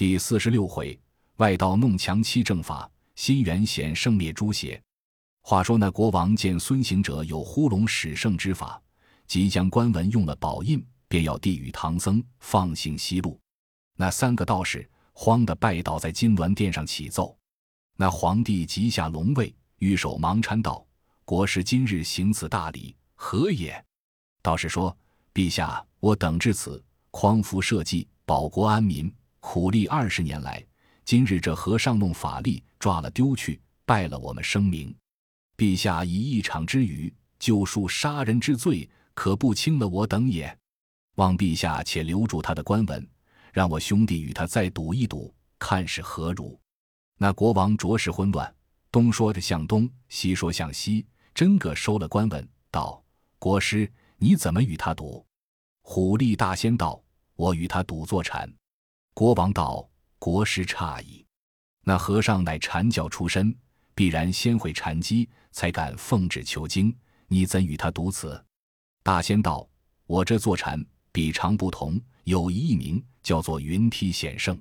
第四十六回，外道弄强欺正法，心猿显圣灭诸邪。话说那国王见孙行者有呼龙使圣之法，即将官文用了宝印，便要递与唐僧放行西路。那三个道士慌得拜倒在金銮殿上起奏。那皇帝即下龙位，御手忙搀道：“国师今日行此大礼，何也？”道士说：“陛下，我等至此，匡扶社稷，保国安民。”苦力二十年来，今日这和尚弄法力抓了丢去，败了我们声名。陛下以一场之语救赎杀人之罪，可不轻了我等也。望陛下且留住他的官文，让我兄弟与他再赌一赌，看是何如。那国王着实混乱，东说着向东，西说向西，真个收了官文，道：“国师，你怎么与他赌？”虎力大仙道：“我与他赌坐禅。”国王道：“国师诧异，那和尚乃禅教出身，必然先会禅机，才敢奉旨求经。你怎与他独此？”大仙道：“我这坐禅比常不同，有一艺名，叫做云梯显圣。”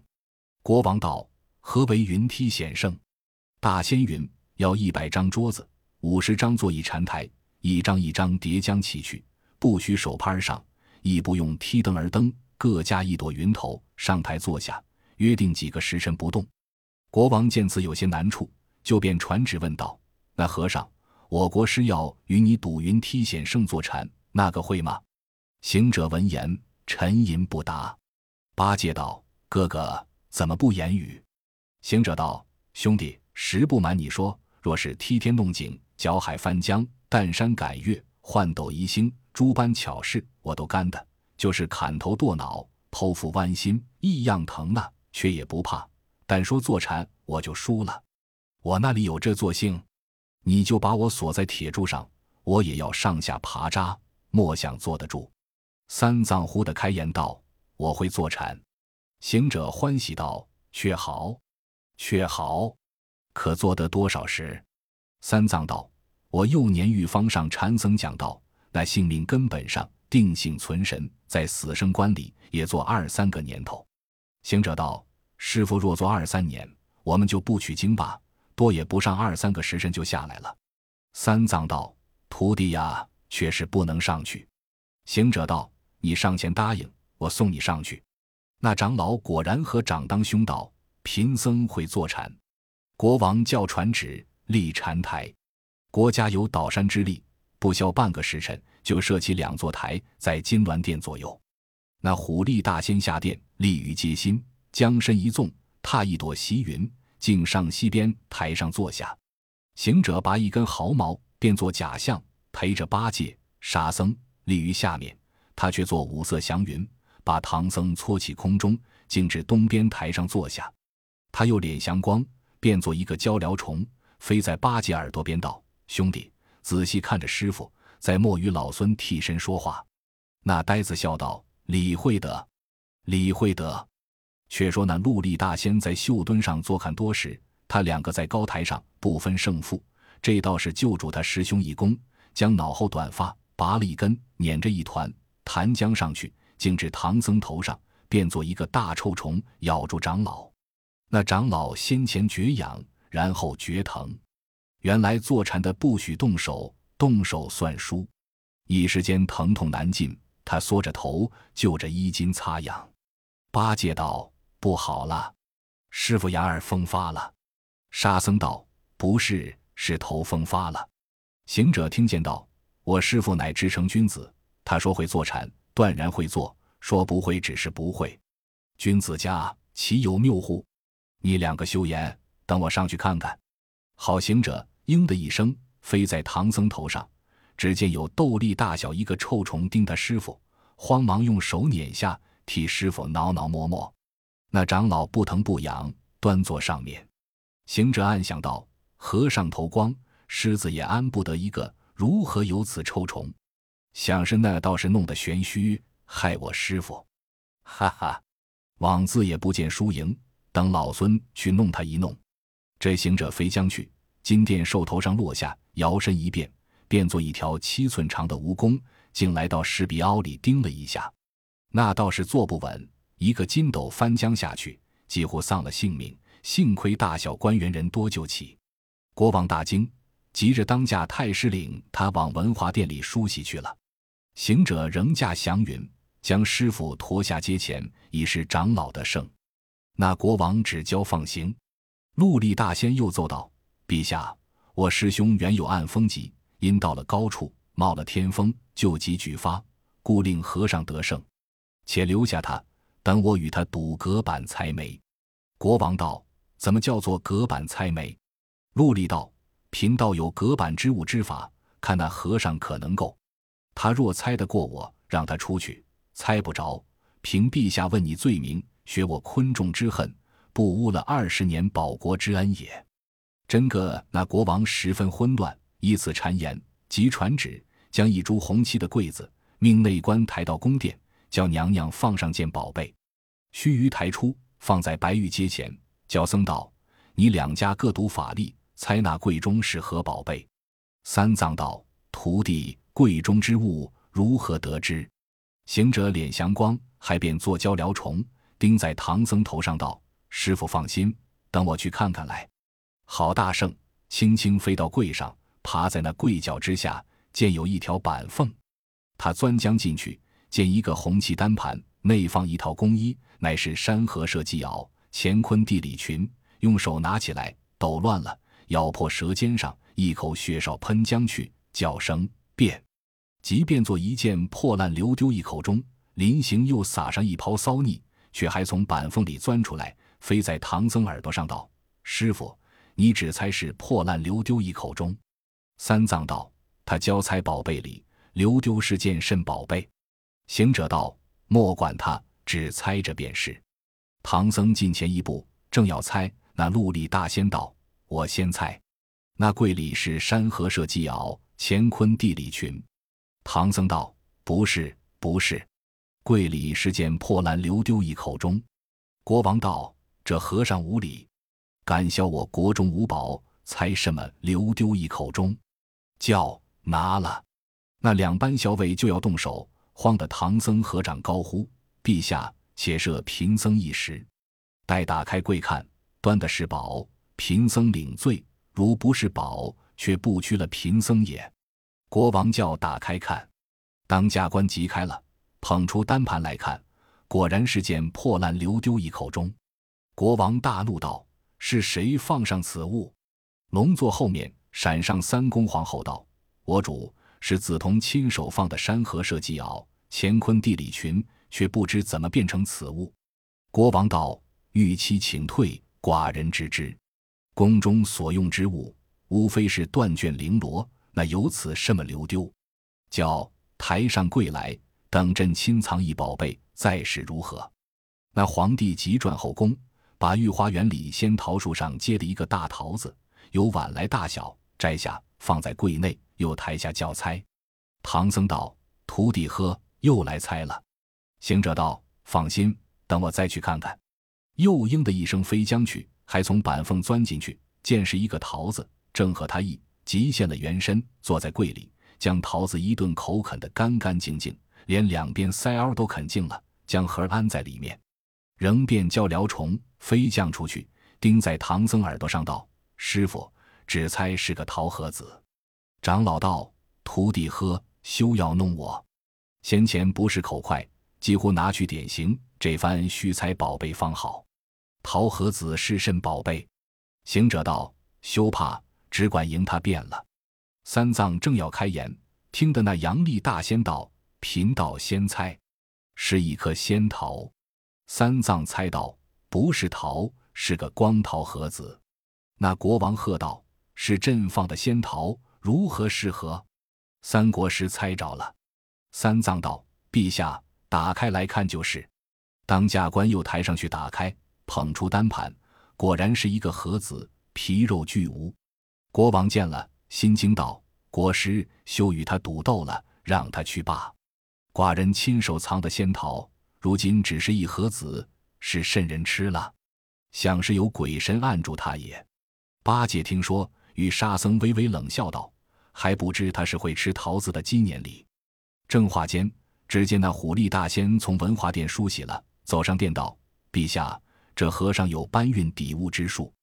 国王道：“何为云梯显圣？”大仙云：“要一百张桌子，五十张坐一禅台，一张一张叠将起去，不许手攀上，亦不用梯蹬而登。”各加一朵云头，上台坐下，约定几个时辰不动。国王见此有些难处，就便传旨问道：“那和尚，我国师要与你赌云梯险胜坐禅，那个会吗？”行者闻言沉吟不答。八戒道：“哥哥怎么不言语？”行者道：“兄弟，实不瞒你说，若是梯天弄井、搅海翻江、淡山赶月、换斗移星，诸般巧事，我都干的。”就是砍头剁脑、剖腹剜心，异样疼呢，却也不怕。但说坐禅，我就输了。我那里有这坐性，你就把我锁在铁柱上，我也要上下爬扎，莫想坐得住。三藏忽的开言道：“我会坐禅。”行者欢喜道：“却好，却好，可做得多少时？”三藏道：“我幼年遇方上禅僧讲道，那性命根本上。”定性存神，在死生观里也做二三个年头。行者道：“师傅若做二三年，我们就不取经吧，多也不上二三个时辰就下来了。”三藏道：“徒弟呀，却是不能上去。”行者道：“你上前答应，我送你上去。”那长老果然和掌当兄道：“贫僧会坐禅。”国王叫传旨立禅台，国家有倒山之力，不消半个时辰。就设起两座台在金銮殿左右，那虎力大仙下殿立于阶心，将身一纵，踏一朵席云，径上西边台上坐下。行者拔一根毫毛，变作假象，陪着八戒、沙僧立于下面。他却做五色祥云，把唐僧搓起空中，径至东边台上坐下。他又敛祥光，变作一个鹪鹩虫，飞在八戒耳朵边道：“兄弟，仔细看着师傅。”在莫与老孙替身说话，那呆子笑道：“李会德，李会德。”却说那陆力大仙在绣墩上坐看多时，他两个在高台上不分胜负。这倒是救助他师兄一功，将脑后短发拔了一根，捻着一团弹将上去，竟至唐僧头上，变作一个大臭虫，咬住长老。那长老先前绝痒，然后绝疼，原来坐禅的不许动手。动手算输，一时间疼痛难禁，他缩着头，就着衣襟擦痒。八戒道：“不好了，师傅牙儿风发了。”沙僧道：“不是，是头风发了。”行者听见道：“我师傅乃直诚君子，他说会坐禅，断然会坐；说不会，只是不会。君子家岂有谬乎？你两个休言，等我上去看看。”好行者应的一声。飞在唐僧头上，只见有豆粒大小一个臭虫叮他师傅，慌忙用手捻下，替师傅挠挠摸摸。那长老不疼不痒，端坐上面。行者暗想道：“和尚头光，狮子也安不得一个，如何有此臭虫？想是那道士弄得玄虚，害我师傅。哈哈，枉自也不见输赢，等老孙去弄他一弄。”这行者飞将去。金殿兽头上落下，摇身一变，变作一条七寸长的蜈蚣，竟来到石壁凹里叮了一下，那倒是坐不稳，一个筋斗翻江下去，几乎丧了性命。幸亏大小官员人多救起。国王大惊，急着当驾太师领他往文华殿里梳洗去了。行者仍驾祥云，将师傅驮下阶前，已是长老的圣。那国王只交放行。陆立大仙又奏道：“陛下，我师兄原有暗风疾，因到了高处，冒了天风，旧疾举发，故令和尚得胜。且留下他，等我与他赌隔板猜枚。”国王道：“怎么叫做隔板猜枚？”陆立道：“贫道有隔板之物之法，看那和尚可能够。他若猜得过我，让他出去；猜不着，凭陛下问你罪名。”学我昆仲之恨，不污了二十年保国之恩也。真个那国王十分混乱，依此谗言，即传旨，将一株红漆的柜子，命内官抬到宫殿，叫娘娘放上件宝贝，须臾抬出，放在白玉阶前，叫僧道：“你两家各读法力，猜那柜中是何宝贝？”三藏道：“徒弟，柜中之物如何得知？”行者脸祥光，还便做交辽虫。钉在唐僧头上道：“师傅放心，等我去看看来。”郝大圣轻轻飞到柜上，爬在那柜角之下，见有一条板缝，他钻将进去，见一个红漆单盘，内放一套工衣，乃是山河社稷袄、乾坤地理裙。用手拿起来，抖乱了，咬破舌尖上，一口血哨喷将去，叫声变，即便做一件破烂，流丢一口中。临行又撒上一泡骚腻。却还从板缝里钻出来，飞在唐僧耳朵上道：“师傅，你只猜是破烂流丢一口中。”三藏道：“他交猜宝贝里流丢是件甚宝贝？”行者道：“莫管他，只猜着便是。”唐僧近前一步，正要猜，那陆力大仙道：“我先猜，那柜里是山河社稷袄，乾坤地理群。”唐僧道：“不是，不是。”柜里是件破烂，流丢一口中。国王道：“这和尚无礼，敢笑我国中无宝，猜什么流丢一口中？”叫拿了。那两班校尉就要动手，慌得唐僧合掌高呼：“陛下，且赦贫僧一时。待打开柜看，端的是宝，贫僧领罪；如不是宝，却不屈了贫僧也。”国王叫打开看，当家官急开了。捧出单盘来看，果然是件破烂，流丢一口钟。国王大怒道：“是谁放上此物？”龙座后面闪上三宫皇后道：“我主是梓潼亲手放的山河社稷袄、乾坤地理群，却不知怎么变成此物。”国王道：“玉妻请退，寡人知之。宫中所用之物，无非是断卷绫罗，那有此什么流丢？叫台上柜来。”等朕亲藏一宝贝，再是如何？那皇帝急转后宫，把御花园里仙桃树上结的一个大桃子，有碗来大小，摘下放在柜内，又抬下叫猜。唐僧道：“徒弟呵，又来猜了。”行者道：“放心，等我再去看看。”又应的一声飞将去，还从板缝钻进去，见是一个桃子，正合他意，即现了原身，坐在柜里，将桃子一顿口啃得干干净净。连两边腮凹都啃净了，将盒安在里面，仍便叫辽虫飞将出去，钉在唐僧耳朵上道：“师傅，只猜是个桃核子。”长老道：“徒弟呵，休要弄我。先前不是口快，几乎拿去典刑。这番须猜宝贝方好。桃核子是甚宝贝？”行者道：“休怕，只管迎他便了。”三藏正要开言，听得那杨丽大仙道。贫道先猜，是一颗仙桃。三藏猜道：“不是桃，是个光桃盒子。”那国王喝道：“是朕放的仙桃，如何是何？”三国师猜着了。三藏道：“陛下，打开来看就是。”当驾官又抬上去打开，捧出单盘，果然是一个盒子，皮肉俱无。国王见了，心惊道：“国师休与他赌斗了，让他去罢。”寡人亲手藏的仙桃，如今只是一盒子，是甚人吃了？想是有鬼神按住他也。八戒听说，与沙僧微微冷笑道：“还不知他是会吃桃子的鸡年里。”正话间，只见那虎力大仙从文华殿梳洗了，走上殿道：“陛下，这和尚有搬运底物之术。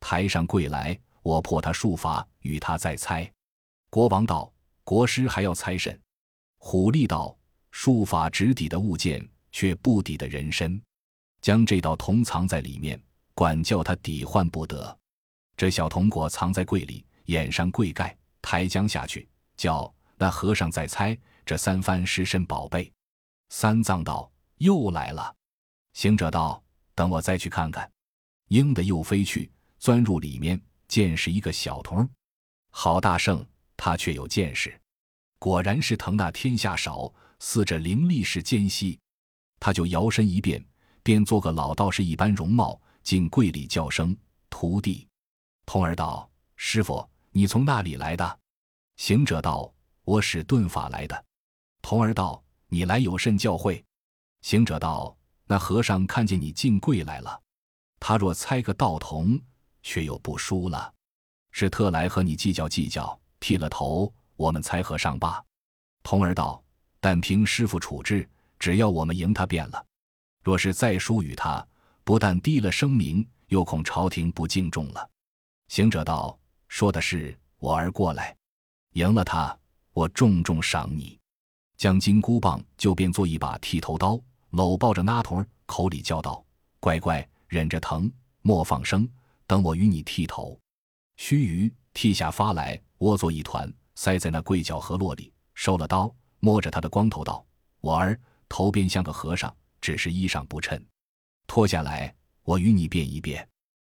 台上跪来，我破他术法，与他再猜。”国王道：“国师还要猜甚？”虎力道：“术法直抵的物件，却不抵的人身。将这道铜藏在里面，管教他抵换不得。这小铜果藏在柜里，掩上柜盖，抬将下去，叫那和尚再猜这三番是身宝贝。”三藏道：“又来了。”行者道：“等我再去看看。”应的又飞去，钻入里面，见是一个小童，好大圣。他却有见识，果然是腾那天下少，似这灵力是间隙。他就摇身一变，便做个老道士一般容貌，进柜里叫声：“徒弟。”童儿道：“师傅，你从那里来的？”行者道：“我使遁法来的。”童儿道：“你来有甚教诲？”行者道：“那和尚看见你进柜来了，他若猜个道童，却又不输了，是特来和你计较计较。”剃了头，我们才和尚罢。童儿道：“但凭师傅处置，只要我们赢他便了。若是再输与他，不但低了声名，又恐朝廷不敬重了。”行者道：“说的是，我儿过来，赢了他，我重重赏你。”将金箍棒就变做一把剃头刀，搂抱着那童儿，口里叫道：“乖乖，忍着疼，莫放声，等我与你剃头。”须臾，剃下发来。窝作一团，塞在那柜角河落里。收了刀，摸着他的光头道：“我儿头边像个和尚，只是衣裳不衬。脱下来，我与你辨一辨。”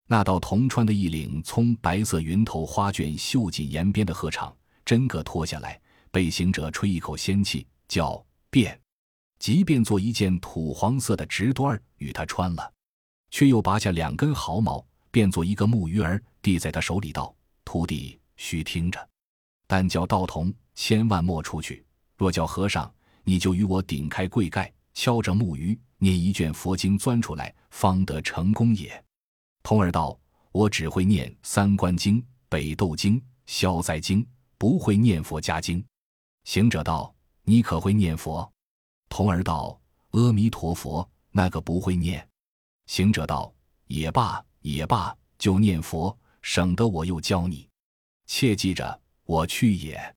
那道铜穿的一领葱白色云头花卷绣锦沿边的鹤氅，真个脱下来，被行者吹一口仙气，叫变，即便做一件土黄色的直缎儿与他穿了，却又拔下两根毫毛，变做一个木鱼儿，递在他手里道：“徒弟。”须听着，但叫道童千万莫出去。若叫和尚，你就与我顶开柜盖，敲着木鱼，念一卷佛经，钻出来，方得成功也。童儿道：“我只会念三观经、北斗经、消灾经，不会念佛家经。”行者道：“你可会念佛？”童儿道：“阿弥陀佛，那个不会念。”行者道：“也罢，也罢，就念佛，省得我又教你。”切记着，我去也。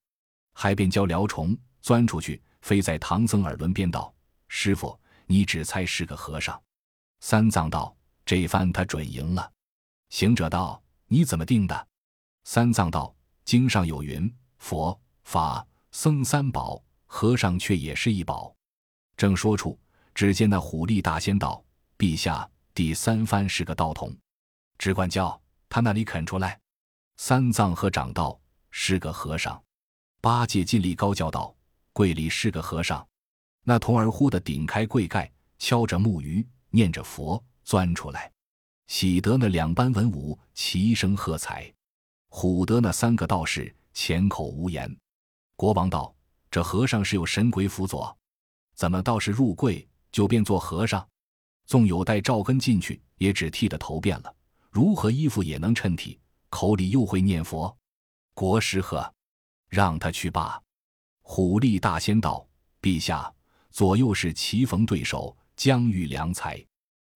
还便教辽虫钻出去，飞在唐僧耳轮边道：“师傅，你只猜是个和尚。”三藏道：“这番他准赢了。”行者道：“你怎么定的？”三藏道：“经上有云，佛法僧三宝，和尚却也是一宝。”正说处，只见那虎力大仙道：“陛下，第三番是个道童，只管叫他那里肯出来。”三藏和长道是个和尚，八戒尽力高叫道：“柜里是个和尚。”那童儿忽的顶开柜盖，敲着木鱼，念着佛，钻出来，喜得那两班文武齐声喝彩，唬得那三个道士浅口无言。国王道：“这和尚是有神鬼辅佐，怎么道士入柜就变做和尚？纵有带赵根进去，也只剃的头变了，如何衣服也能衬体？”口里又会念佛，国师呵，让他去罢。虎力大仙道：“陛下，左右是棋逢对手，将遇良才。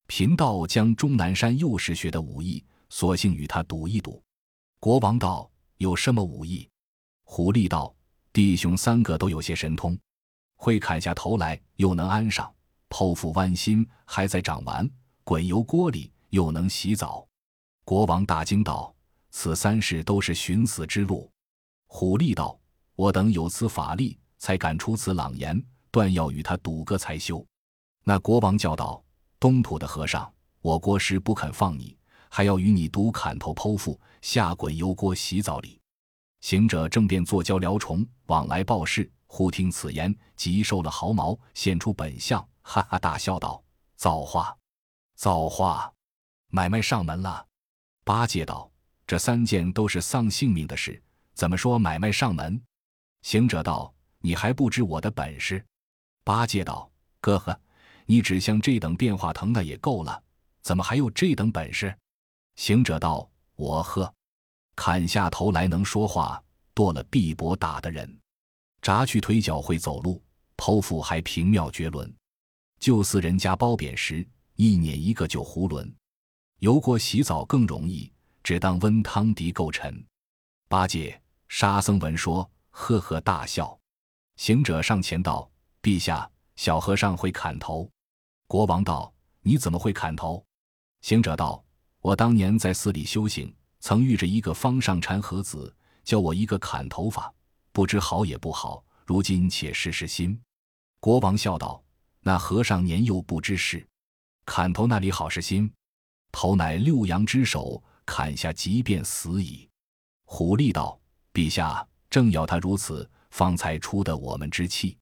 贫道将终南山右师学的武艺，索性与他赌一赌。”国王道：“有什么武艺？”虎力道：“弟兄三个都有些神通，会砍下头来，又能安上；剖腹剜心，还在长完；滚油锅里，又能洗澡。”国王大惊道。此三事都是寻死之路。虎力道：“我等有此法力，才敢出此朗言，断要与他赌个才休。”那国王叫道：“东土的和尚，我国师不肯放你，还要与你赌砍头剖腹，下滚油锅洗澡里。”行者正便坐交辽虫往来报事，忽听此言，即收了毫毛，现出本相，哈哈大笑道：“造化，造化，买卖上门了。”八戒道。这三件都是丧性命的事，怎么说买卖上门？行者道：“你还不知我的本事。”八戒道：“哥呵，你只像这等变化腾的也够了，怎么还有这等本事？”行者道：“我呵，砍下头来能说话，剁了臂膊打的人，扎去腿脚会走路，剖腹还平妙绝伦，就似人家包扁时，一碾一个就囫囵。油锅洗澡更容易，只当温汤涤垢尘。八戒、沙僧闻说，呵呵大笑。行者上前道：“陛下，小和尚会砍头。”国王道：“你怎么会砍头？”行者道：“我当年在寺里修行，曾遇着一个方上禅和子，教我一个砍头法，不知好也不好。如今且试试心。”国王笑道：“那和尚年幼不知事，砍头那里好是心？头乃六阳之首，砍下即便死矣。”虎力道：“陛下正要他如此，方才出得我们之气。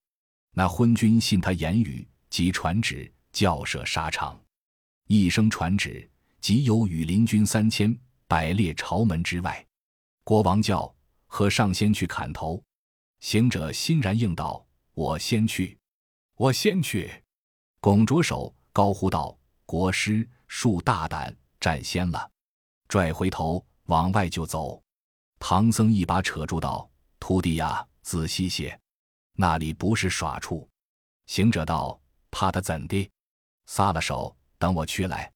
那昏君信他言语，即传旨教设沙场。一声传旨，即有羽林军三千，摆列朝门之外。国王叫和尚先去砍头。行者欣然应道：‘我先去。’我先去，拱着手高呼道：“国师，恕大胆，占先了！”拽回头往外就走。唐僧一把扯住道：“徒弟呀，仔细些，那里不是耍处。”行者道：“怕他怎的？”撒了手，等我去来。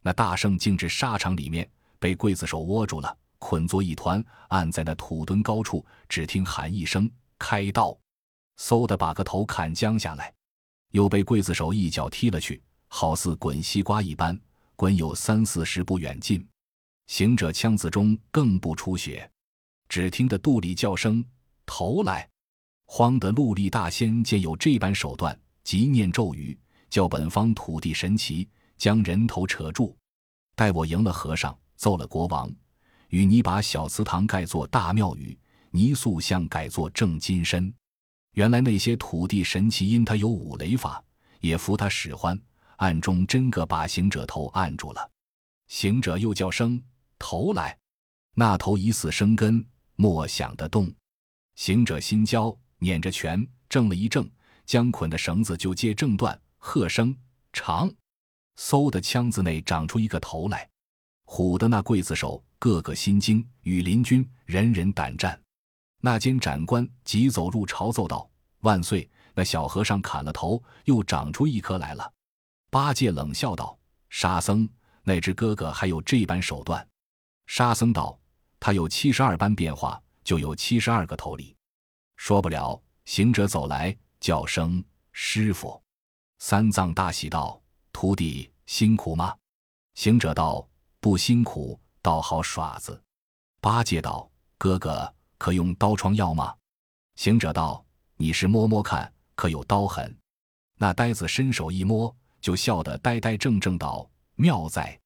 那大圣竟至沙场里面，被刽子手握住了，捆作一团，按在那土墩高处。只听喊一声：“开刀！”嗖的把个头砍将下来，又被刽子手一脚踢了去，好似滚西瓜一般，滚有三四十步远近。行者枪子中更不出血，只听得肚里叫声“头来”，慌得陆力大仙见有这般手段，即念咒语，叫本方土地神奇，将人头扯住。待我赢了和尚，奏了国王，与你把小祠堂盖作大庙宇，泥塑像改作正金身。原来那些土地神奇因他有五雷法，也服他使唤，暗中真个把行者头按住了。行者又叫声头来，那头疑似生根，莫想得动。行者心焦，捻着拳正了一正，将捆的绳子就接正断，喝声长，嗖的枪子内长出一个头来。唬的那刽子手个个心惊，羽林军人人胆战。那监斩官急走入朝奏道：“万岁！那小和尚砍了头，又长出一颗来了。”八戒冷笑道：“沙僧，那只哥哥还有这般手段？”沙僧道：“他有七十二般变化，就有七十二个头里。”说不了。行者走来，叫声：“师傅！”三藏大喜道：“徒弟辛苦吗？”行者道：“不辛苦，倒好耍子。”八戒道：“哥哥。”可用刀疮药吗？行者道：“你是摸摸看，可有刀痕？”那呆子伸手一摸，就笑得呆呆正正道：“妙哉，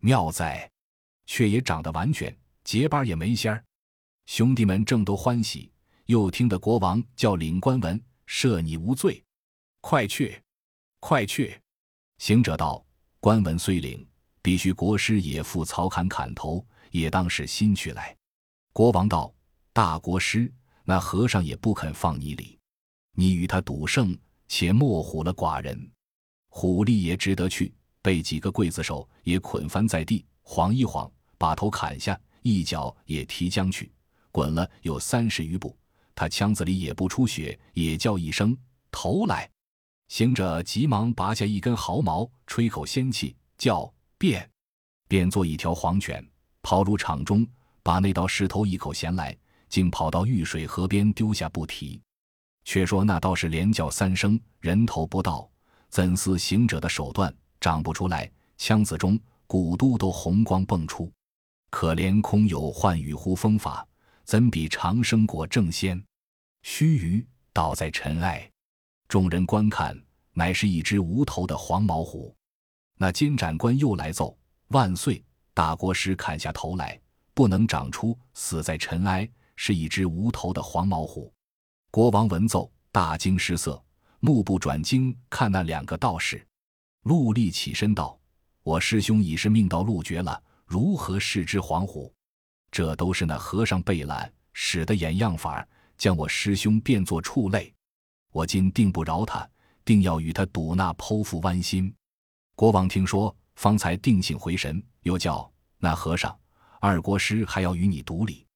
妙哉！却也长得完全，结巴也没仙儿。”兄弟们正都欢喜，又听得国王叫领官文，赦你无罪。快去，快去！行者道：“官文虽领，必须国师也赴曹坎砍头，也当是新去来。”国王道。大国师，那和尚也不肯放你礼，你与他赌胜，且莫唬了寡人。虎力也值得去，被几个刽子手也捆翻在地，晃一晃，把头砍下，一脚也提将去，滚了有三十余步，他腔子里也不出血，也叫一声头来。行者急忙拔下一根毫毛，吹口仙气，叫变，变作一条黄犬，跑入场中，把那道石头一口衔来。竟跑到玉水河边丢下不提。却说那道士连叫三声，人头不到，怎似行者的手段长不出来？腔子中骨都都红光迸出。可怜空有幻雨呼风法，怎比长生果正仙？须臾倒在尘埃。众人观看，乃是一只无头的黄毛虎。那监斩官又来奏：万岁！大国师砍下头来，不能长出，死在尘埃。是一只无头的黄毛虎，国王闻奏，大惊失色，目不转睛看那两个道士。陆力起身道：“我师兄已是命到陆绝了，如何视之黄虎？这都是那和尚背懒使的眼样法儿，将我师兄变作畜类。我今定不饶他，定要与他赌那剖腹剜心。”国王听说，方才定性回神，又叫那和尚二国师还要与你赌礼。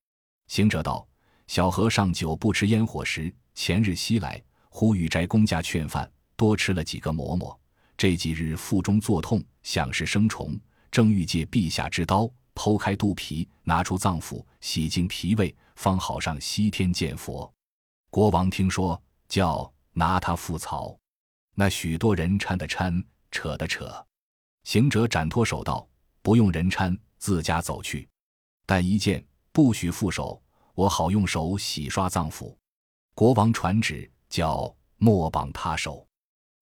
行者道：“小和尚久不吃烟火食，前日西来，呼玉斋公家劝饭，多吃了几个馍馍。这几日腹中作痛，想是生虫，正欲借陛下之刀剖开肚皮，拿出脏腑，洗净脾胃，方好上西天见佛。国王听说，叫拿他覆草。那许多人搀的搀，扯的扯。行者展脱手道：“不用人搀，自家走去。但一见，不许负手，我好用手洗刷脏腑。”国王传旨，叫莫绑他手。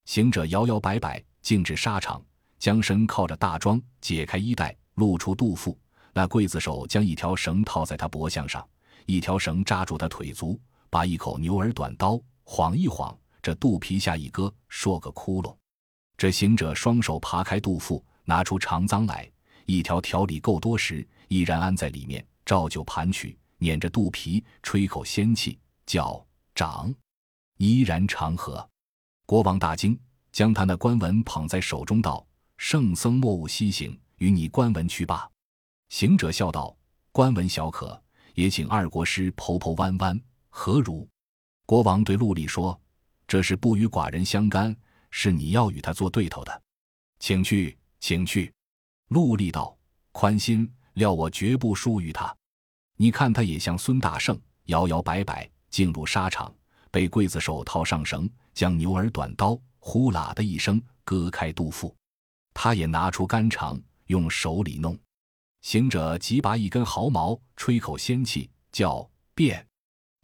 行者摇摇摆摆，径至沙场。将身靠着大桩，解开衣带，露出肚腹。那刽子手将一条绳套在他脖项上，一条绳扎住他腿足，把一口牛耳短刀晃一晃，这肚皮下一割，说个窟窿。这行者双手扒开肚腹，拿出长脏来，一条条理够多时，依然安在里面，照旧盘曲，捻着肚皮，吹口仙气，叫长，依然长河。国王大惊，将他那官文捧在手中，道。圣僧莫勿西行，与你观文去罢。行者笑道：“观文小可，也请二国师剖剖弯弯，何如？”国王对陆厉说：“这是不与寡人相干，是你要与他做对头的，请去，请去。”陆厉道：“宽心，料我绝不输于他。你看他也像孙大圣，摇摇摆摆进入沙场，被刽子手套上绳，将牛耳短刀呼啦的一声割开肚腹。”他也拿出肝肠，用手里弄。行者即拔一根毫毛，吹口仙气，叫变，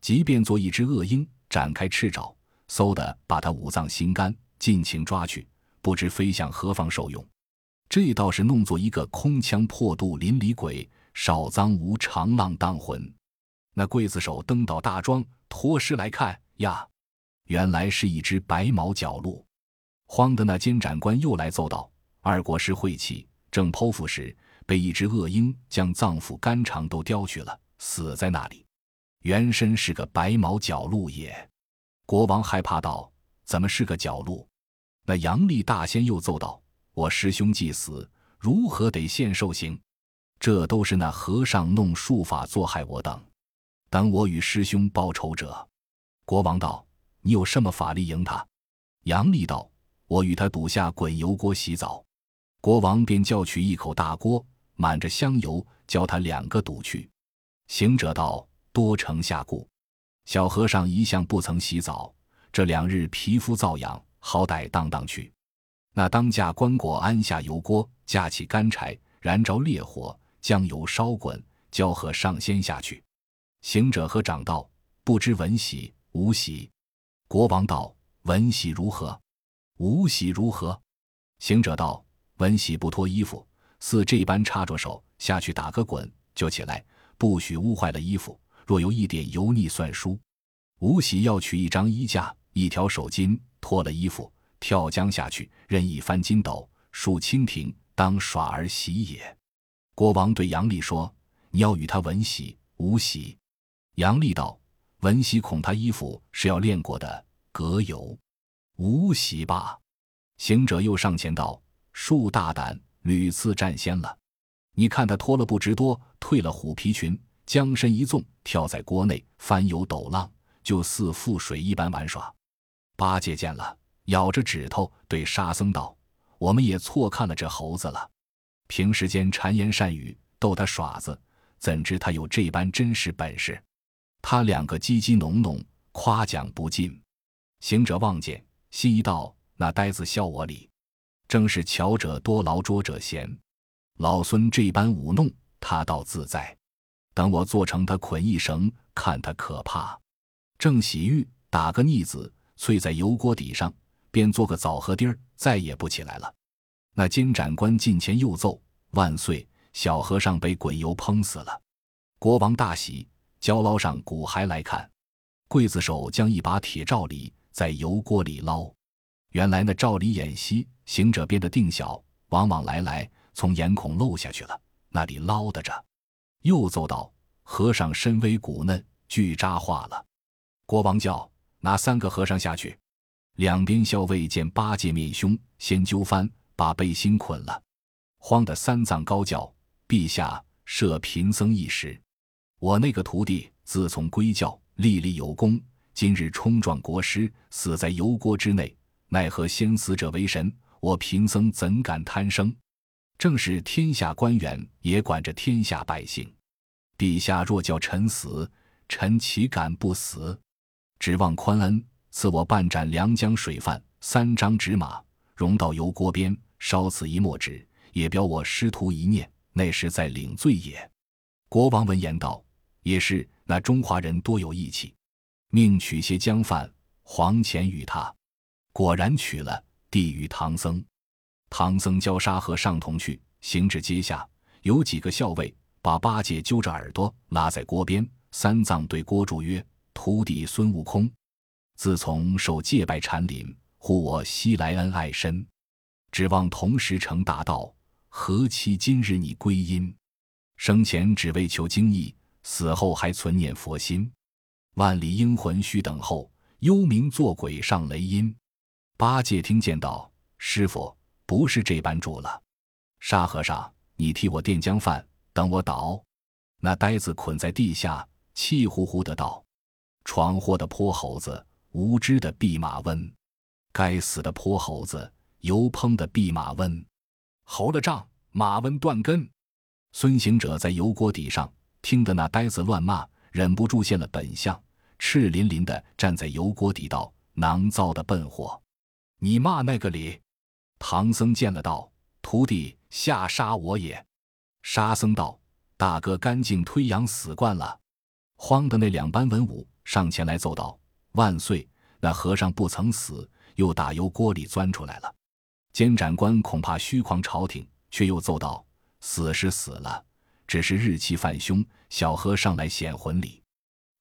即变作一只恶鹰，展开翅爪，嗖的把他五脏心肝尽情抓去，不知飞向何方受用。这倒是弄作一个空腔破肚淋漓鬼，少脏无长浪荡魂。那刽子手登到大庄，脱尸来看呀，原来是一只白毛角鹿。慌的那监斩官又来奏道。二国师晦气，正剖腹时，被一只恶鹰将脏腑肝肠都叼去了，死在那里。原身是个白毛角鹿也。国王害怕道：“怎么是个角鹿？”那杨丽大仙又奏道：“我师兄既死，如何得现受刑？这都是那和尚弄术法作害我等，等我与师兄报仇者。”国王道：“你有什么法力赢他？”杨丽道：“我与他赌下滚油锅洗澡。”国王便叫取一口大锅，满着香油，教他两个赌去。行者道：“多承下顾。小和尚一向不曾洗澡，这两日皮肤燥痒，好歹荡荡去。”那当家棺椁安下油锅，架起干柴，燃着烈火，将油烧滚，交和尚先下去。行者和长道：“不知闻喜无喜。”国王道：“闻喜如何？无喜如何？”行者道。文喜不脱衣服，似这般插着手下去打个滚就起来，不许污坏了衣服。若有一点油腻，算输。吴喜要取一张衣架，一条手巾，脱了衣服，跳江下去，任意翻筋斗，数蜻蜓，当耍儿戏也。国王对杨丽说：“你要与他文喜，吴喜。”杨丽道：“文喜恐他衣服是要练过的，隔油。吴喜罢。”行者又上前道。树大胆，屡次占先了。你看他脱了布直多，褪了虎皮裙，将身一纵，跳在锅内，翻游斗浪，就似覆水一般玩耍。八戒见了，咬着指头对沙僧道：“我们也错看了这猴子了。平时间谗言善语逗他耍子，怎知他有这般真实本事？”他两个叽叽哝哝，夸奖不尽。行者望见，心一道：“那呆子笑我哩。”正是巧者多劳拙者闲，老孙这般舞弄他倒自在。等我做成他捆一绳，看他可怕。正洗浴，打个腻子，淬在油锅底上，便做个枣核钉儿，再也不起来了。那监斩官近前又奏万岁，小和尚被滚油烹死了。国王大喜，交捞上骨骸来看。刽子手将一把铁罩里在油锅里捞。原来那照里眼稀，行者变得定小，往往来来，从眼孔漏下去了。那里捞得着，又奏道：“和尚身微骨嫩，俱扎化了。”国王叫拿三个和尚下去。两边校尉见八戒面凶，先揪翻，把背心捆了。慌得三藏高叫：“陛下赦贫僧一时！我那个徒弟自从归教，立立有功，今日冲撞国师，死在油锅之内。”奈何先死者为神，我贫僧怎敢贪生？正是天下官员也管着天下百姓。陛下若叫臣死，臣岂敢不死？指望宽恩，赐我半盏良江水饭，三张纸马，容到油锅边，烧此一墨纸，也表我师徒一念，那时在领罪也。国王闻言道：“也是，那中华人多有义气，命取些江饭、黄钱与他。果然取了，递与唐僧。唐僧教沙和尚同去，行至阶下，有几个校尉。”把八戒揪着耳朵拉在锅边，三藏对郭柱曰：“徒弟孙悟空，自从受戒拜禅林，护我西来恩爱深，指望同时成大道。何期今日你归阴？生前只为求经义，死后还存念佛心。万里英魂须等候，幽冥作鬼上雷音。”八戒听见道：“师傅不是这般主了。沙和尚，你替我垫江饭。”等我倒，那呆子捆在地下，气呼呼的道：“闯祸的泼猴子，无知的弼马温，该死的泼猴子，油烹的弼马温，猴了账，马温断根。”孙行者在油锅底上听得那呆子乱骂，忍不住现了本相，赤淋淋的站在油锅底道：“囊造的笨货，你骂那个理？”唐僧见了道：“徒弟下杀我也。”沙僧道：“大哥干净推羊死惯了。”慌的那两班文武上前来奏道：“万岁！那和尚不曾死，又打油锅里钻出来了。”监斩官恐怕虚狂朝廷，却又奏道：“死是死了，只是日期犯凶，小和尚来显魂礼。”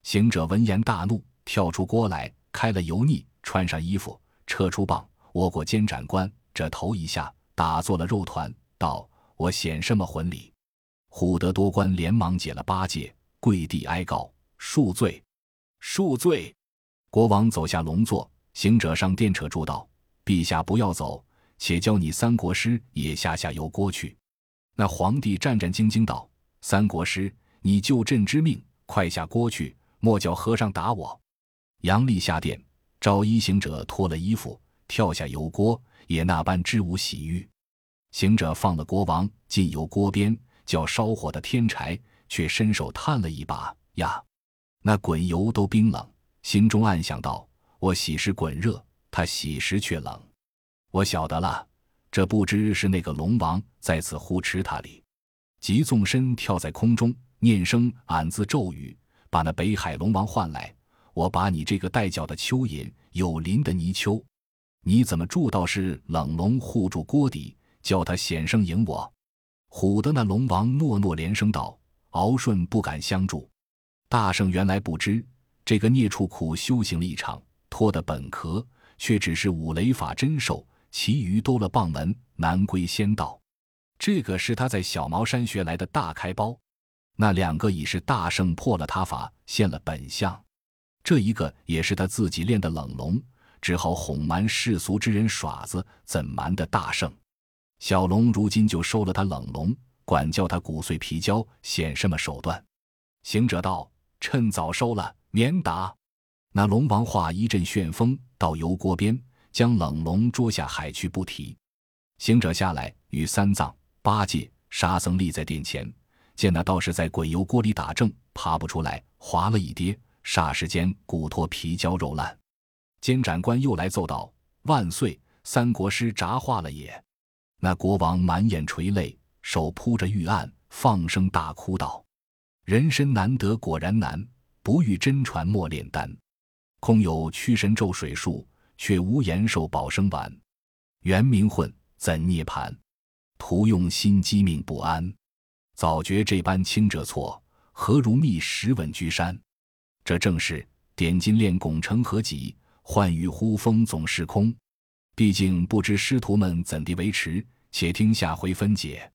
行者闻言大怒，跳出锅来，开了油腻，穿上衣服，撤出棒，握过监斩官这头一下，打做了肉团，道：“我显什么魂礼？”虎德多官连忙解了八戒，跪地哀告：“恕罪，恕罪！”国王走下龙座，行者上殿扯住道：“陛下不要走，且教你三国师也下下油锅去。”那皇帝战战兢兢道：“三国师，你救朕之命，快下锅去，莫叫和尚打我。”杨丽下殿，招一行者脱了衣服，跳下油锅，也那般知无洗浴。行者放了国王进油锅边。叫烧火的天柴，却伸手探了一把呀，那滚油都冰冷，心中暗想道：“我洗时滚热，他洗时却冷。我晓得了，这不知是那个龙王在此护持他哩。”即纵身跳在空中，念声俺字咒语，把那北海龙王唤来。我把你这个带脚的蚯蚓，有鳞的泥鳅，你怎么住到是冷龙护住锅底，叫他显生迎我？唬得那龙王诺诺连声道：“敖顺不敢相助。”大圣原来不知这个孽畜苦修行了一场，脱的本壳，却只是五雷法真兽，其余多了棒门，难归仙道。这个是他在小茅山学来的大开包。那两个已是大圣破了他法，现了本相。这一个也是他自己练的冷龙，只好哄瞒世俗之人耍子，怎瞒得大圣？小龙如今就收了他冷龙，管教他骨碎皮焦，显什么手段？行者道：“趁早收了，免打。”那龙王化一阵旋风，到油锅边，将冷龙捉下海去，不提。行者下来，与三藏、八戒、沙僧立在殿前，见那道士在滚油锅里打正，爬不出来，滑了一跌，霎时间骨脱皮焦肉烂。监斩官又来奏道：“万岁，三国师札化了也。”那国王满眼垂泪，手扑着玉案，放声大哭道：“人身难得，果然难！不遇真传莫炼丹，空有驱神咒水术，却无延寿保生丸。元明混怎涅槃？徒用心机命不安。早觉这般轻者错，何如觅石稳居山？这正是点金炼汞成何己？幻雨呼风总是空。”毕竟不知师徒们怎地维持，且听下回分解。